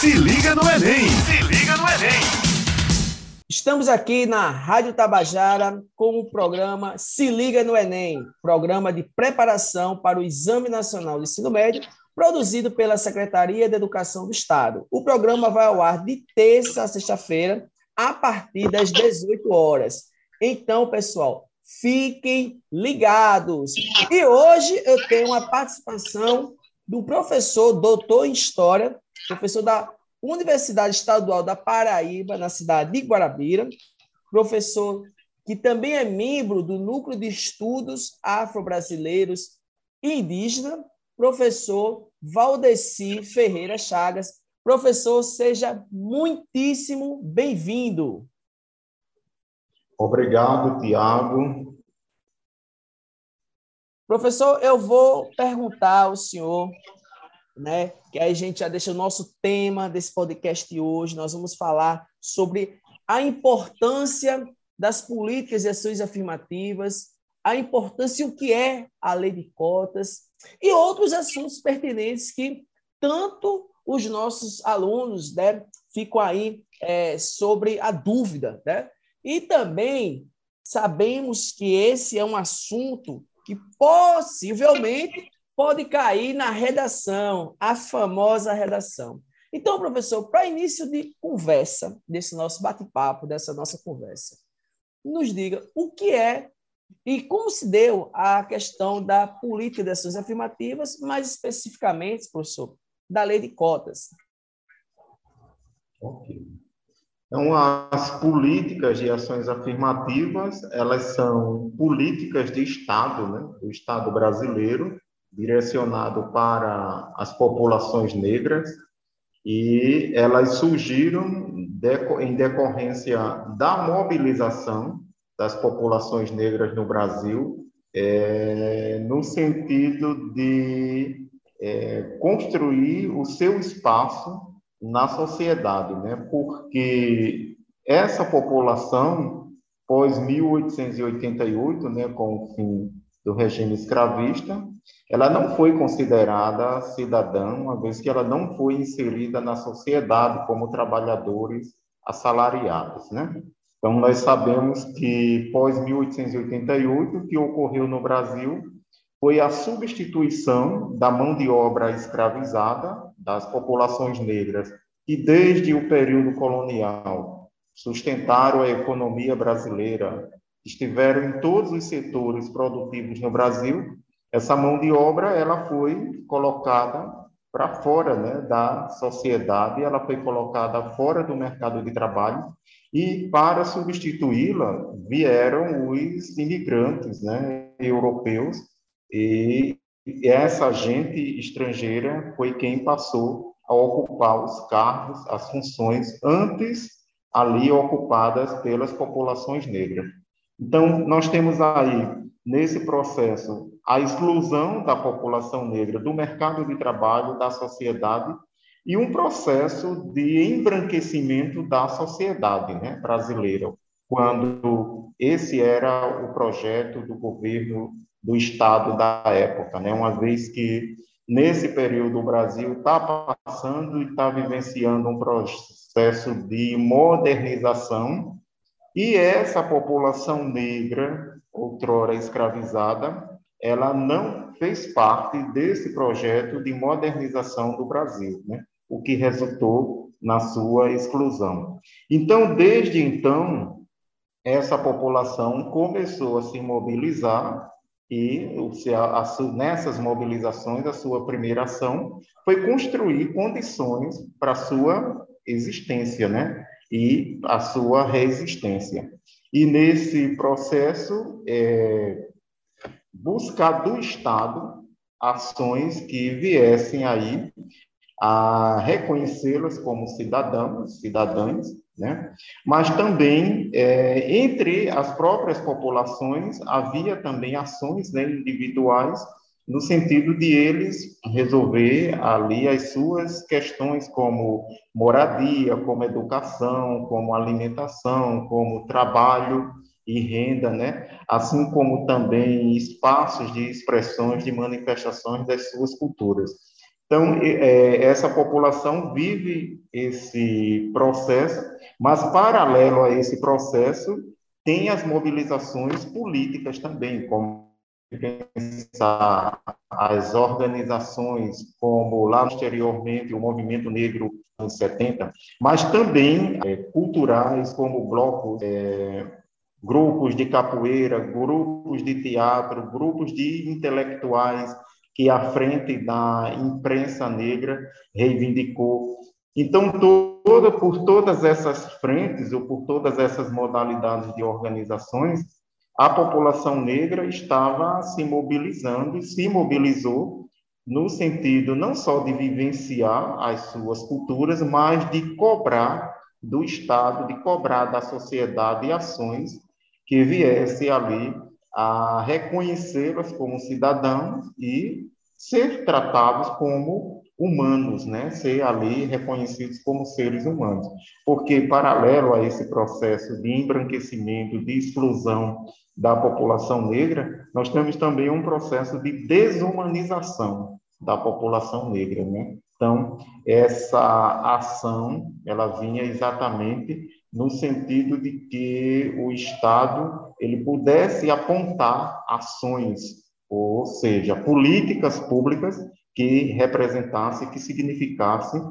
Se liga no Enem! Se liga no Enem! Estamos aqui na Rádio Tabajara com o programa Se Liga no Enem, programa de preparação para o Exame Nacional de Ensino Médio, produzido pela Secretaria de Educação do Estado. O programa vai ao ar de terça a sexta-feira, a partir das 18 horas. Então, pessoal, fiquem ligados. E hoje eu tenho uma participação do professor doutor em História, professor da Universidade Estadual da Paraíba, na cidade de Guarabira, professor que também é membro do Núcleo de Estudos Afro-Brasileiros e Indígena, professor Valdeci Ferreira Chagas. Professor, seja muitíssimo bem-vindo. Obrigado, Tiago. Professor, eu vou perguntar ao senhor, né, que aí a gente já deixa o nosso tema desse podcast de hoje. Nós vamos falar sobre a importância das políticas e ações afirmativas, a importância e o que é a lei de cotas e outros assuntos pertinentes que tanto os nossos alunos né, ficam aí é, sobre a dúvida. Né? E também sabemos que esse é um assunto que possivelmente pode cair na redação, a famosa redação. Então, professor, para início de conversa, desse nosso bate-papo, dessa nossa conversa, nos diga o que é e como se deu a questão da política de ações afirmativas, mais especificamente, professor, da lei de cotas. Ok. Então, as políticas de ações afirmativas, elas são políticas de Estado, né, do Estado brasileiro, direcionado para as populações negras, e elas surgiram em decorrência da mobilização das populações negras no Brasil, é, no sentido de é, construir o seu espaço na sociedade, né? Porque essa população pós 1888, né, com o fim do regime escravista, ela não foi considerada cidadã, uma vez que ela não foi inserida na sociedade como trabalhadores assalariados, né? Então nós sabemos que pós 1888 o que ocorreu no Brasil foi a substituição da mão de obra escravizada das populações negras que, desde o período colonial, sustentaram a economia brasileira, estiveram em todos os setores produtivos no Brasil, essa mão de obra ela foi colocada para fora né, da sociedade, ela foi colocada fora do mercado de trabalho e para substituí-la vieram os imigrantes né, europeus e essa gente estrangeira foi quem passou a ocupar os cargos, as funções antes ali ocupadas pelas populações negras. Então, nós temos aí, nesse processo, a exclusão da população negra do mercado de trabalho, da sociedade, e um processo de embranquecimento da sociedade né, brasileira, quando esse era o projeto do governo do Estado da época, né? uma vez que, nesse período, o Brasil está passando e está vivenciando um processo de modernização, e essa população negra, outrora escravizada, ela não fez parte desse projeto de modernização do Brasil, né? o que resultou na sua exclusão. Então, desde então, essa população começou a se mobilizar e nessas mobilizações, a sua primeira ação foi construir condições para sua existência, né? E a sua resistência. E nesse processo, é, buscar do Estado ações que viessem aí a reconhecê-las como cidadãos, cidadãs, né? Mas também, é, entre as próprias populações, havia também ações né, individuais, no sentido de eles resolver ali as suas questões, como moradia, como educação, como alimentação, como trabalho e renda, né? assim como também espaços de expressões, de manifestações das suas culturas. Então, é, essa população vive esse processo, mas paralelo a esse processo, tem as mobilizações políticas também, como pensar as organizações como lá anteriormente o movimento negro anos 70, mas também é, culturais como blocos, é, grupos de capoeira, grupos de teatro, grupos de intelectuais que à frente da imprensa negra reivindicou. Então, toda, por todas essas frentes, ou por todas essas modalidades de organizações, a população negra estava se mobilizando e se mobilizou no sentido não só de vivenciar as suas culturas, mas de cobrar do Estado, de cobrar da sociedade ações que viesse ali a reconhecê-las como cidadãos e ser tratados como humanos, né? Ser ali reconhecidos como seres humanos. Porque paralelo a esse processo de embranquecimento, de exclusão da população negra, nós temos também um processo de desumanização da população negra, né? Então, essa ação, ela vinha exatamente no sentido de que o Estado ele pudesse apontar ações, ou seja, políticas públicas que representassem, que significassem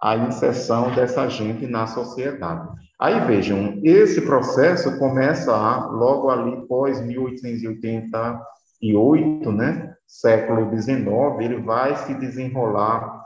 a inserção dessa gente na sociedade. Aí vejam, esse processo começa logo ali pós 1888, né? Século XIX, ele vai se desenrolar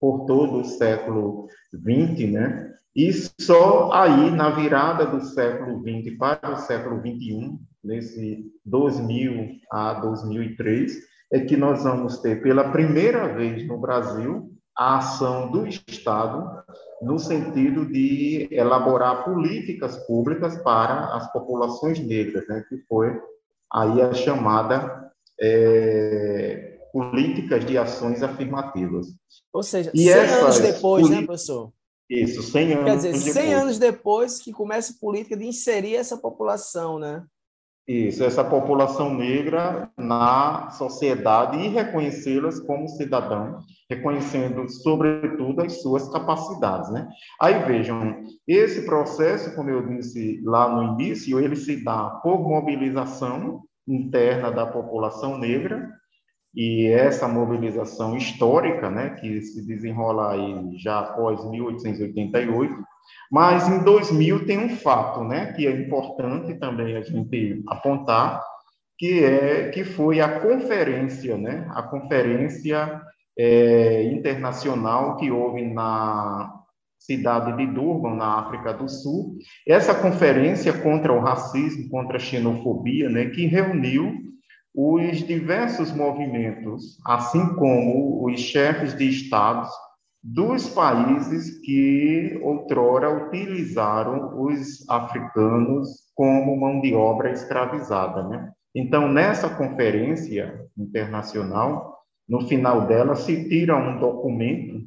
por todo o século XX, né? E só aí, na virada do século XX para o século XXI, nesse 2000 a 2003, é que nós vamos ter pela primeira vez no Brasil a ação do Estado no sentido de elaborar políticas públicas para as populações negras, né, que foi aí a chamada é, políticas de ações afirmativas. Ou seja, e 100 anos depois, né, professor? Isso, 100 anos Quer dizer, 100 depois. anos depois que começa a política de inserir essa população, né? Isso, essa população negra na sociedade e reconhecê-las como cidadãos, reconhecendo, sobretudo, as suas capacidades, né? Aí, vejam, esse processo, como eu disse lá no início, ele se dá por mobilização interna da população negra, e essa mobilização histórica, né, que se desenrola aí já após 1888, mas em 2000 tem um fato, né, que é importante também a gente apontar, que é que foi a conferência, né, a conferência é, internacional que houve na cidade de Durban, na África do Sul. Essa conferência contra o racismo, contra a xenofobia, né, que reuniu os diversos movimentos, assim como os chefes de estados dos países que outrora utilizaram os africanos como mão de obra escravizada, né? Então, nessa conferência internacional, no final dela se tira um documento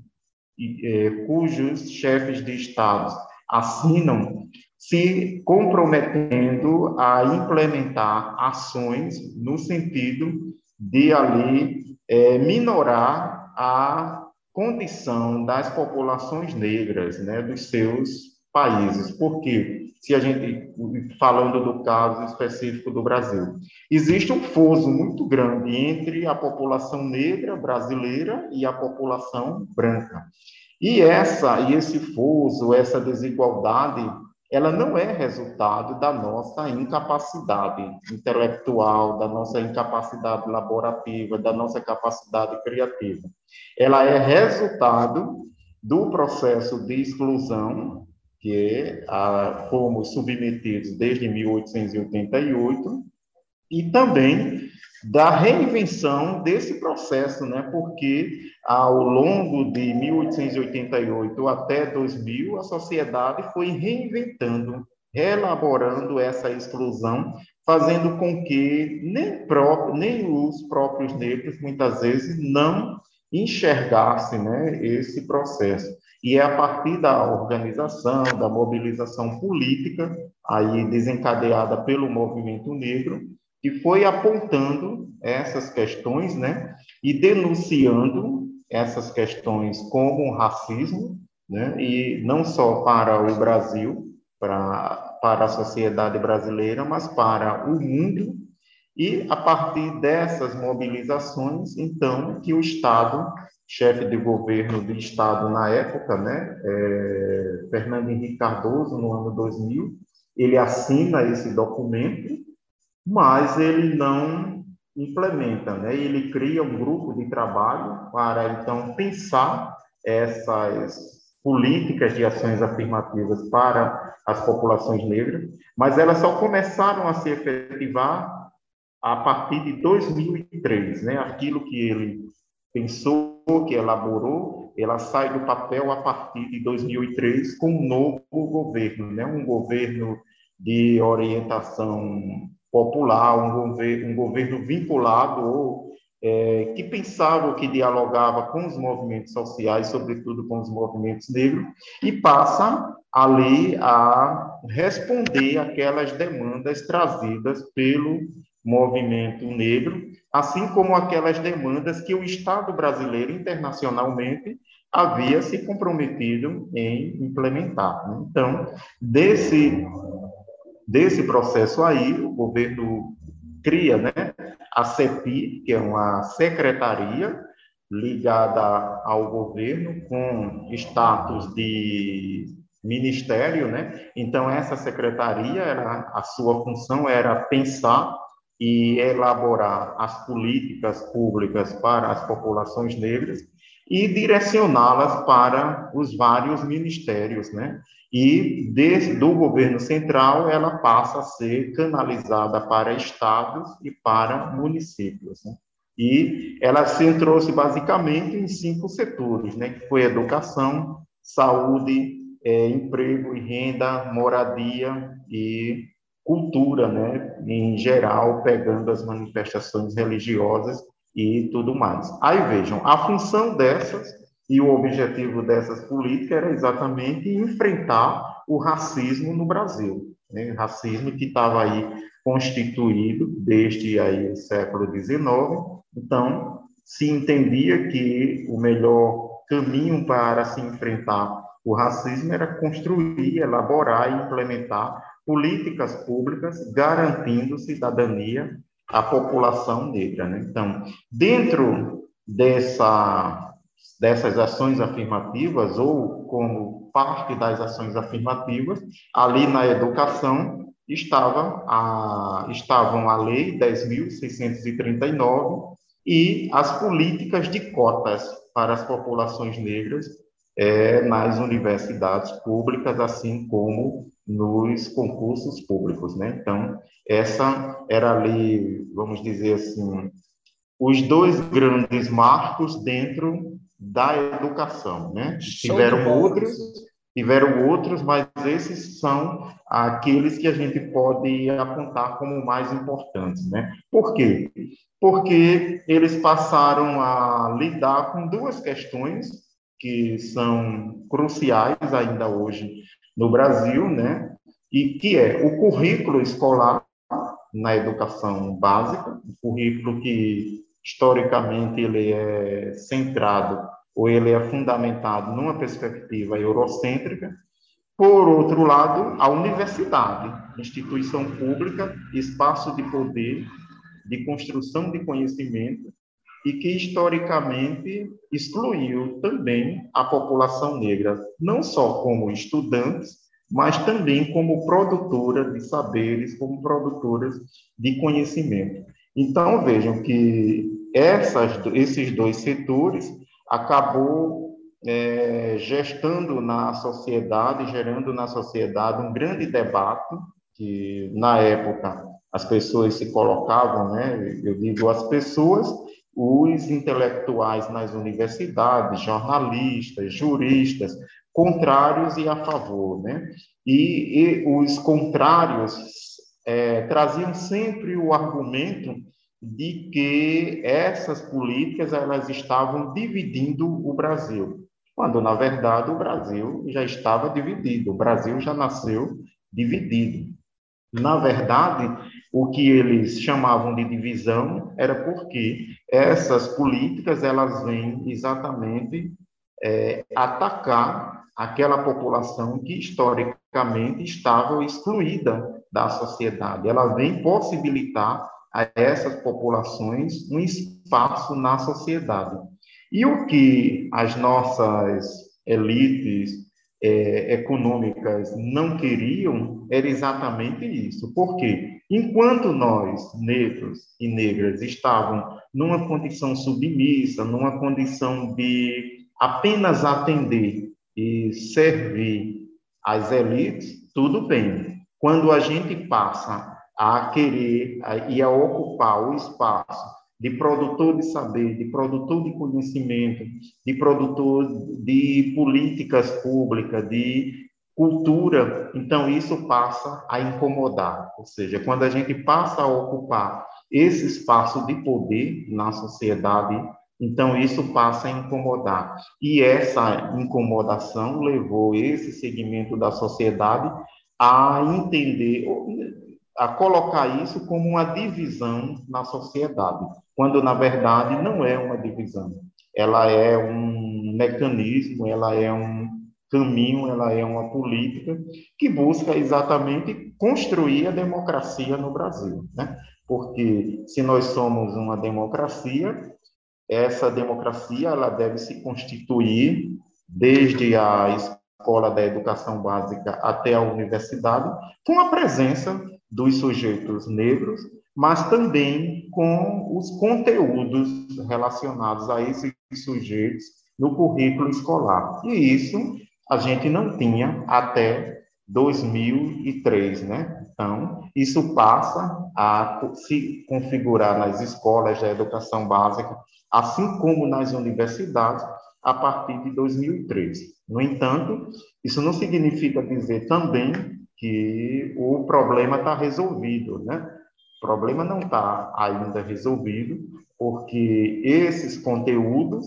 eh, cujos chefes de estados assinam se comprometendo a implementar ações no sentido de ali é, minorar a condição das populações negras, né, dos seus países. Porque, se a gente, falando do caso específico do Brasil, existe um foso muito grande entre a população negra brasileira e a população branca. E essa, e esse foso, essa desigualdade ela não é resultado da nossa incapacidade intelectual, da nossa incapacidade laborativa, da nossa capacidade criativa. Ela é resultado do processo de exclusão que a, fomos submetidos desde 1888 e também da reinvenção desse processo, né? Porque ao longo de 1888 até 2000, a sociedade foi reinventando, reelaborando essa exclusão, fazendo com que nem, próprio, nem os próprios negros, muitas vezes, não enxergassem né, esse processo. E é a partir da organização, da mobilização política, aí desencadeada pelo movimento negro, que foi apontando essas questões, né, e denunciando essas questões como racismo, né? e não só para o Brasil, para, para a sociedade brasileira, mas para o mundo, e a partir dessas mobilizações, então, que o Estado, chefe de governo do Estado na época, né, é, Fernando Henrique Cardoso, no ano 2000, ele assina esse documento, mas ele não implementa, né? Ele cria um grupo de trabalho para então pensar essas políticas de ações afirmativas para as populações negras, mas elas só começaram a se efetivar a partir de 2003, né? Aquilo que ele pensou, que elaborou, ela sai do papel a partir de 2003 com um novo governo, né? Um governo de orientação popular, um governo, um governo vinculado ou é, que pensava, que dialogava com os movimentos sociais, sobretudo com os movimentos negros, e passa ali a responder aquelas demandas trazidas pelo movimento negro, assim como aquelas demandas que o Estado brasileiro internacionalmente havia se comprometido em implementar. Né? Então, desse desse processo aí, o governo cria né, a CEPI, que é uma secretaria ligada ao governo com status de ministério, né? Então essa secretaria, era, a sua função era pensar e elaborar as políticas públicas para as populações negras e direcioná-las para os vários ministérios, né? e desde, do governo central ela passa a ser canalizada para estados e para municípios. Né? E ela se centrou-se basicamente em cinco setores, né? que foi educação, saúde, é, emprego e renda, moradia e cultura, né? em geral, pegando as manifestações religiosas e tudo mais. Aí vejam, a função dessas e o objetivo dessas políticas era exatamente enfrentar o racismo no Brasil. Né? Racismo que estava aí constituído desde aí o século XIX. Então, se entendia que o melhor caminho para se enfrentar o racismo era construir, elaborar e implementar políticas públicas garantindo cidadania à população negra. Né? Então, dentro dessa dessas ações afirmativas ou como parte das ações afirmativas, ali na educação estava a, estavam a Lei 10.639 e as políticas de cotas para as populações negras é, nas universidades públicas, assim como nos concursos públicos. Né? Então, essa era ali, vamos dizer assim, os dois grandes marcos dentro da educação, né? tiveram outros, tiveram outros, mas esses são aqueles que a gente pode apontar como mais importantes, né? Por quê? Porque eles passaram a lidar com duas questões que são cruciais ainda hoje no Brasil, né? E que é o currículo escolar na educação básica, o currículo que historicamente ele é centrado ou ele é fundamentado numa perspectiva eurocêntrica. Por outro lado, a universidade, instituição pública, espaço de poder, de construção de conhecimento, e que historicamente excluiu também a população negra, não só como estudantes, mas também como produtora de saberes, como produtoras de conhecimento. Então, vejam que essas, esses dois setores acabou é, gestando na sociedade, gerando na sociedade um grande debate, que na época as pessoas se colocavam, né, eu digo as pessoas, os intelectuais nas universidades, jornalistas, juristas, contrários e a favor, né? E, e os contrários é, traziam sempre o argumento de que essas políticas elas estavam dividindo o Brasil, quando na verdade o Brasil já estava dividido, o Brasil já nasceu dividido. Na verdade, o que eles chamavam de divisão era porque essas políticas elas vêm exatamente é, atacar aquela população que historicamente estava excluída da sociedade. Ela vem possibilitar a essas populações um espaço na sociedade. E o que as nossas elites é, econômicas não queriam era exatamente isso. Por quê? Enquanto nós, negros e negras, estavam numa condição submissa, numa condição de apenas atender e servir as elites, tudo bem. Quando a gente passa a querer e a ocupar o espaço de produtor de saber, de produtor de conhecimento, de produtor de políticas públicas, de cultura, então isso passa a incomodar. Ou seja, quando a gente passa a ocupar esse espaço de poder na sociedade, então isso passa a incomodar. E essa incomodação levou esse segmento da sociedade a entender, a colocar isso como uma divisão na sociedade quando na verdade não é uma divisão. Ela é um mecanismo, ela é um caminho, ela é uma política que busca exatamente construir a democracia no Brasil, né? Porque se nós somos uma democracia, essa democracia ela deve se constituir desde a escola da educação básica até a universidade, com a presença dos sujeitos negros mas também com os conteúdos relacionados a esses sujeitos no currículo escolar. E isso a gente não tinha até 2003, né? Então, isso passa a se configurar nas escolas da educação básica, assim como nas universidades, a partir de 2003. No entanto, isso não significa dizer também que o problema está resolvido, né? O problema não está ainda resolvido, porque esses conteúdos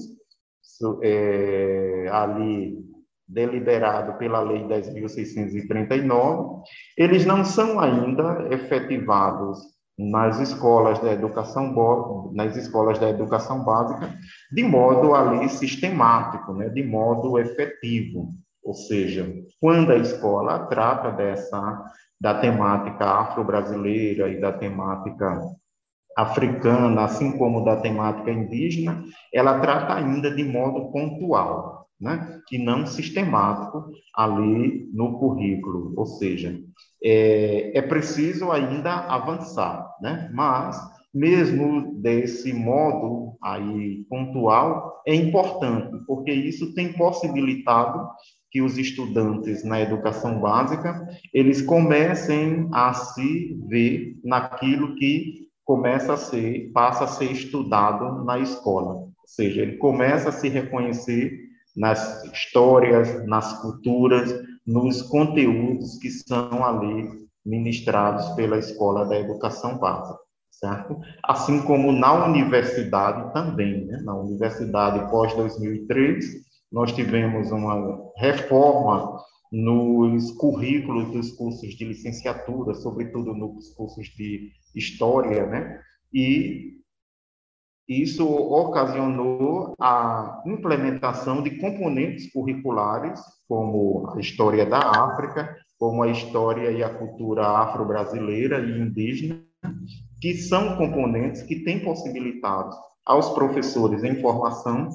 é, ali deliberado pela Lei 10.639, eles não são ainda efetivados nas escolas da educação nas escolas da educação básica de modo ali sistemático, né, de modo efetivo. Ou seja, quando a escola trata dessa da temática afro-brasileira e da temática africana, assim como da temática indígena, ela trata ainda de modo pontual, né? não sistemático ali no currículo. Ou seja, é, é preciso ainda avançar, né? mas mesmo desse modo aí pontual, é importante, porque isso tem possibilitado que os estudantes na educação básica, eles comecem a se ver naquilo que começa a ser, passa a ser estudado na escola. Ou seja, ele começa a se reconhecer nas histórias, nas culturas, nos conteúdos que são ali ministrados pela escola da educação básica, certo? Assim como na universidade também, né? Na universidade pós 2003, nós tivemos uma reforma nos currículos dos cursos de licenciatura, sobretudo nos cursos de história, né? E isso ocasionou a implementação de componentes curriculares, como a história da África, como a história e a cultura afro-brasileira e indígena, que são componentes que têm possibilitado aos professores em formação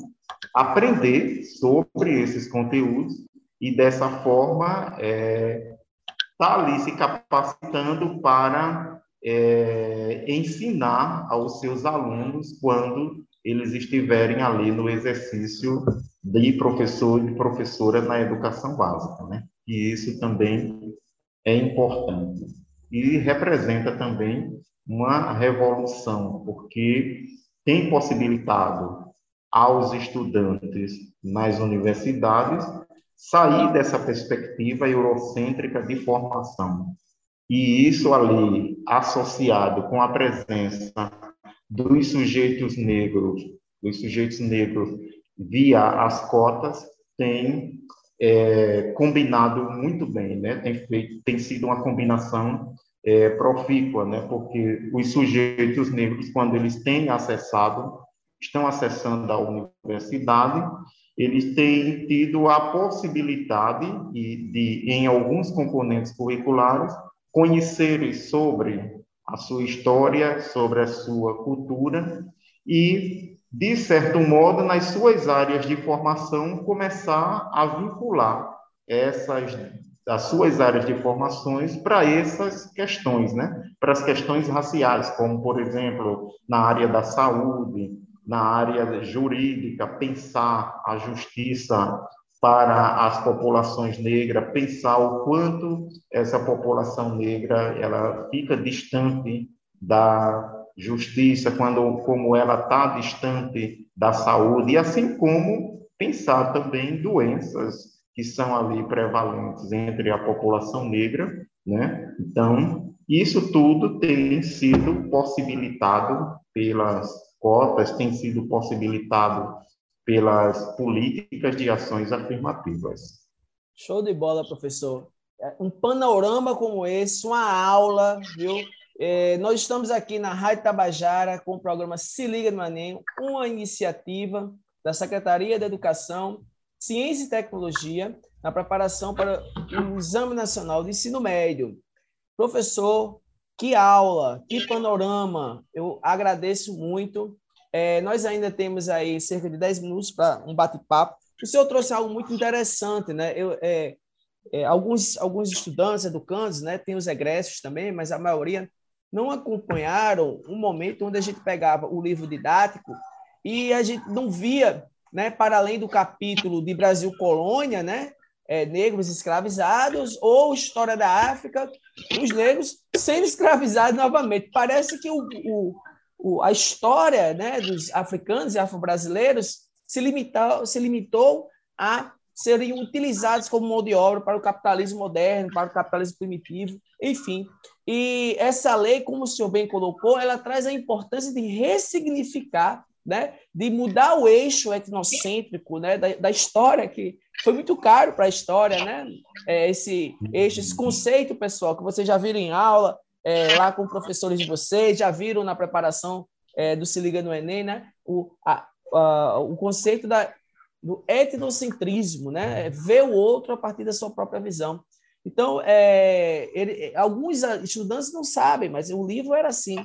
aprender sobre esses conteúdos e, dessa forma, é, tá ali se capacitando para é, ensinar aos seus alunos quando eles estiverem ali no exercício de professor e professora na educação básica, né? E isso também é importante e representa também uma revolução, porque tem possibilitado aos estudantes nas universidades sair dessa perspectiva eurocêntrica de formação. E isso ali, associado com a presença dos sujeitos negros, dos sujeitos negros via as cotas, tem é, combinado muito bem, né? Tem feito, tem sido uma combinação é, profícua, né? Porque os sujeitos negros, quando eles têm acessado, estão acessando a universidade, eles têm tido a possibilidade de, de em alguns componentes curriculares, conhecerem sobre a sua história, sobre a sua cultura e, de certo modo, nas suas áreas de formação, começar a vincular essas as suas áreas de formações para essas questões, né? Para as questões raciais, como por exemplo, na área da saúde, na área jurídica, pensar a justiça para as populações negras, pensar o quanto essa população negra ela fica distante da justiça, quando como ela está distante da saúde, e assim como pensar também doenças que são ali prevalentes entre a população negra, né? Então, isso tudo tem sido possibilitado pelas cotas, tem sido possibilitado pelas políticas de ações afirmativas. Show de bola, professor. É, um panorama como esse, uma aula, viu? É, nós estamos aqui na Rádio Tabajara com o programa Se Liga no Enem, uma iniciativa da Secretaria da Educação, Ciência e Tecnologia, na preparação para o Exame Nacional de Ensino Médio. Professor, que aula, que panorama, eu agradeço muito. É, nós ainda temos aí cerca de 10 minutos para um bate-papo. O senhor trouxe algo muito interessante, né? Eu, é, é, alguns, alguns estudantes educandos, né, tem os egressos também, mas a maioria não acompanharam um momento onde a gente pegava o livro didático e a gente não via, né, para além do capítulo de Brasil Colônia, né, é, negros escravizados ou história da África, os negros sendo escravizados novamente. Parece que o, o, o, a história né, dos africanos e afro-brasileiros se limitou, se limitou a serem utilizados como mão de obra para o capitalismo moderno, para o capitalismo primitivo, enfim. E essa lei, como o senhor bem colocou, ela traz a importância de ressignificar, né, de mudar o eixo etnocêntrico né, da, da história, que foi muito caro para a história, né, é, esse eixo, esse conceito, pessoal, que vocês já viram em aula, é, lá com professores de vocês, já viram na preparação é, do Se Liga no Enem, né? O, a, a, o conceito da, do etnocentrismo, né? É ver o outro a partir da sua própria visão. Então, é, ele, alguns estudantes não sabem, mas o livro era assim.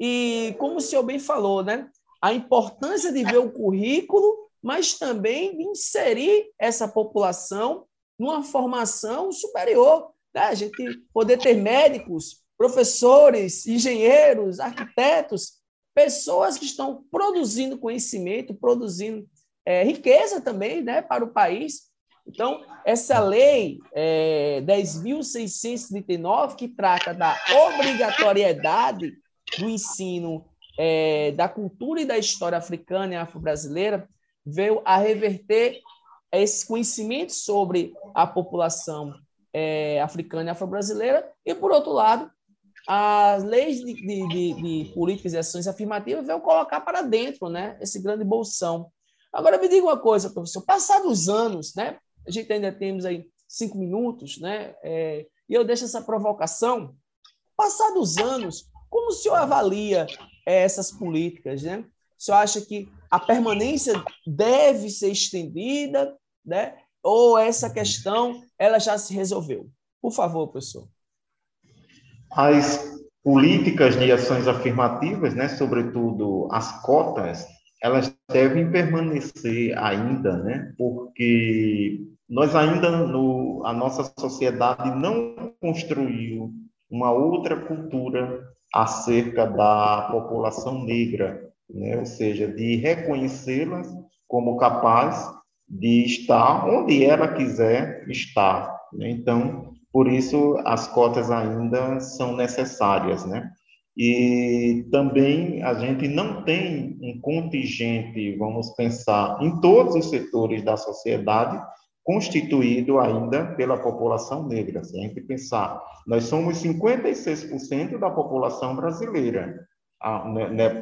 E como o senhor bem falou, né? A importância de ver o currículo, mas também de inserir essa população numa formação superior. Né? A gente poder ter médicos, professores, engenheiros, arquitetos, pessoas que estão produzindo conhecimento, produzindo é, riqueza também né, para o país. Então, essa lei é, 10.639, que trata da obrigatoriedade do ensino é, da cultura e da história africana e afro-brasileira, veio a reverter esse conhecimento sobre a população é, africana e afro-brasileira, e, por outro lado, as leis de, de, de, de, políticas e ações afirmativas vão colocar para dentro né, esse grande bolsão. Agora, me diga uma coisa, professor. Passados os anos, né, a gente ainda temos aí cinco minutos, né, é, e eu deixo essa provocação. Passados os anos, como o senhor avalia é, essas políticas? Né? O senhor acha que a permanência deve ser estendida, né? ou essa questão ela já se resolveu? Por favor, professor. As políticas de ações afirmativas, né, sobretudo as cotas, elas devem permanecer ainda, né, porque nós ainda no a nossa sociedade não construiu uma outra cultura acerca da população negra, né, ou seja, de reconhecê-las como capaz de estar onde ela quiser estar. Né? Então, por isso as cotas ainda são necessárias, né? E também a gente não tem um contingente, vamos pensar, em todos os setores da sociedade, constituído ainda pela população negra. Se a gente pensar, nós somos 56% da população brasileira,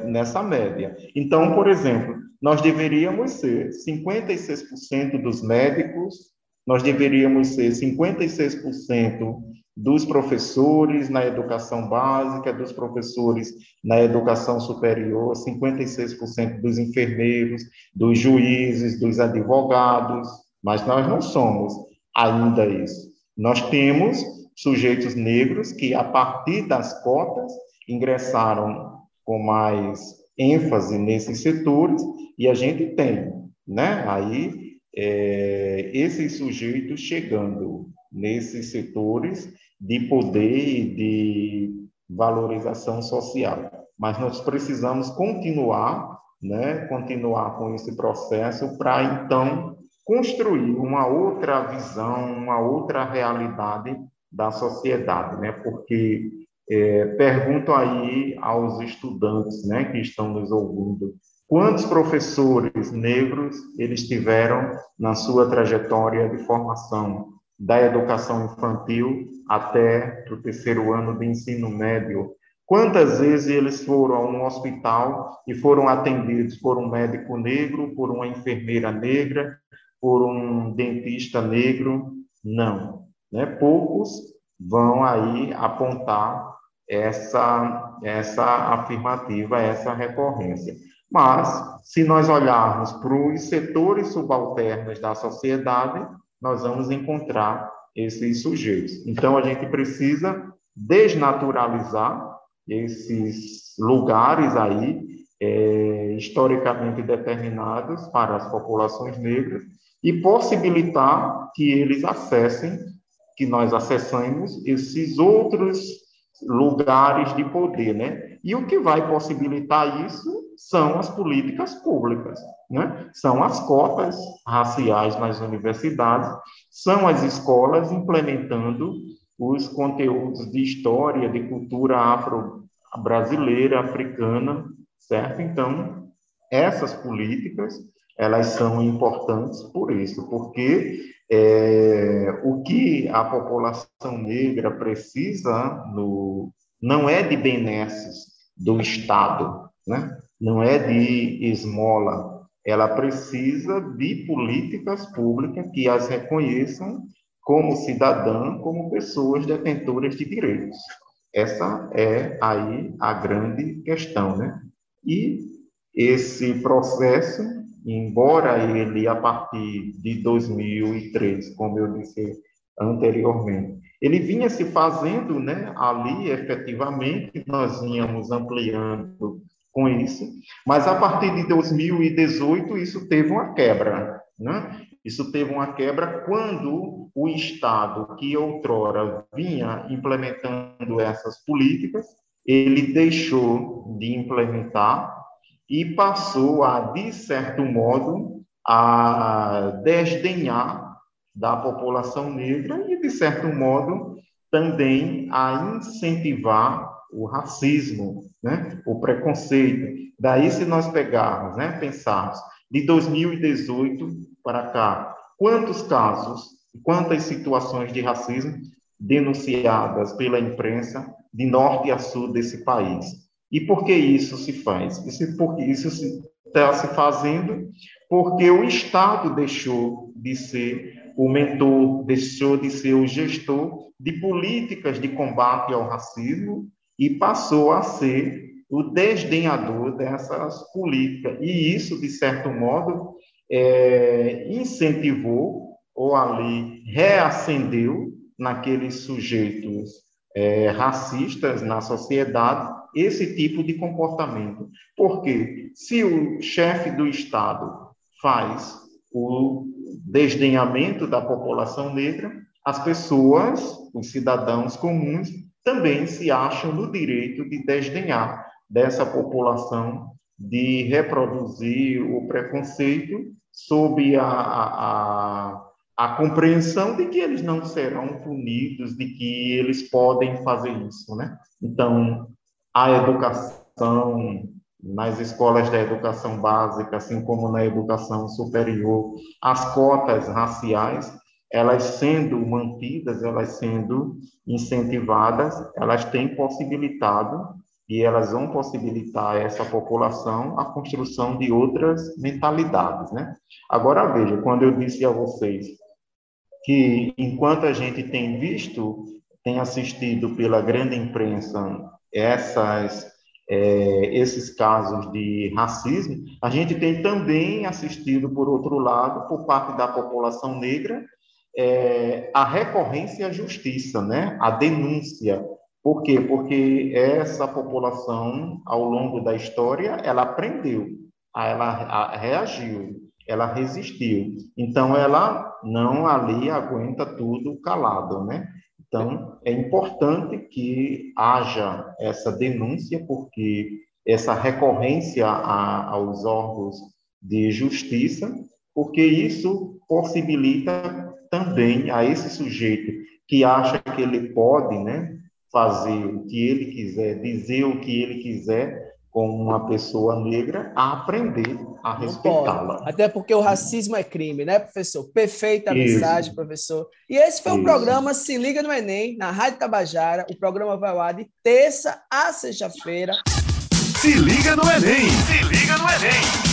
nessa média. Então, por exemplo, nós deveríamos ser 56% dos médicos, nós deveríamos ser 56% dos professores na educação básica, dos professores na educação superior, 56% dos enfermeiros, dos juízes, dos advogados, mas nós não somos ainda isso. Nós temos sujeitos negros que, a partir das cotas, ingressaram com mais ênfase nesses setores, e a gente tem, né, aí, é, esses sujeitos chegando nesses setores de poder e de valorização social. Mas nós precisamos continuar, né, continuar com esse processo para então construir uma outra visão, uma outra realidade da sociedade, né? Porque é, pergunto aí aos estudantes, né, que estão nos ouvindo, quantos professores negros eles tiveram na sua trajetória de formação da educação infantil até o terceiro ano de ensino médio? Quantas vezes eles foram a um hospital e foram atendidos por um médico negro, por uma enfermeira negra, por um dentista negro? Não. Né? Poucos vão aí apontar essa, essa afirmativa, essa recorrência. Mas, se nós olharmos para os setores subalternos da sociedade, nós vamos encontrar esses sujeitos. Então, a gente precisa desnaturalizar esses lugares aí, é, historicamente determinados para as populações negras, e possibilitar que eles acessem, que nós acessemos esses outros lugares de poder, né? E o que vai possibilitar isso são as políticas públicas, né? São as cotas raciais nas universidades, são as escolas implementando os conteúdos de história, de cultura afro-brasileira, africana, certo? Então, essas políticas elas são importantes por isso, porque é, o que a população negra precisa no, não é de benesses do Estado, né? Não é de esmola, ela precisa de políticas públicas que as reconheçam como cidadã, como pessoas detentoras de direitos. Essa é aí a grande questão, né? E esse processo embora ele, a partir de 2003, como eu disse anteriormente, ele vinha se fazendo né, ali efetivamente, nós vínhamos ampliando com isso, mas a partir de 2018 isso teve uma quebra. Né? Isso teve uma quebra quando o Estado, que outrora vinha implementando essas políticas, ele deixou de implementar e passou a, de certo modo, a desdenhar da população negra e, de certo modo, também a incentivar o racismo, né? o preconceito. Daí, se nós pegarmos, né, pensarmos, de 2018 para cá, quantos casos, quantas situações de racismo denunciadas pela imprensa de norte a sul desse país? E por que isso se faz? Isso, porque isso está se, se fazendo porque o Estado deixou de ser o mentor, deixou de ser o gestor de políticas de combate ao racismo e passou a ser o desdenhador dessas políticas. E isso, de certo modo, é, incentivou ou ali reacendeu naqueles sujeitos é, racistas na sociedade esse tipo de comportamento. Porque se o chefe do Estado faz o desdenhamento da população negra, as pessoas, os cidadãos comuns, também se acham no direito de desdenhar dessa população, de reproduzir o preconceito sob a, a, a compreensão de que eles não serão punidos, de que eles podem fazer isso, né? Então, a educação nas escolas da educação básica, assim como na educação superior, as cotas raciais, elas sendo mantidas, elas sendo incentivadas, elas têm possibilitado e elas vão possibilitar a essa população a construção de outras mentalidades, né? Agora veja, quando eu disse a vocês que enquanto a gente tem visto tem assistido pela grande imprensa essas, é, esses casos de racismo, a gente tem também assistido, por outro lado, por parte da população negra, é, a recorrência à justiça, né? a denúncia. Por quê? Porque essa população, ao longo da história, ela aprendeu, ela reagiu, ela resistiu. Então, ela não ali aguenta tudo calado, né? Então, é importante que haja essa denúncia, porque essa recorrência a, aos órgãos de justiça, porque isso possibilita também a esse sujeito que acha que ele pode né, fazer o que ele quiser, dizer o que ele quiser, com uma pessoa negra a aprender a respeitá-la. Até porque o racismo é crime, né, professor? Perfeita a mensagem, professor. E esse foi Isso. o programa Se Liga no Enem, na Rádio Tabajara. O programa vai ao ar de terça a sexta-feira. Se liga no Enem! Se liga no Enem!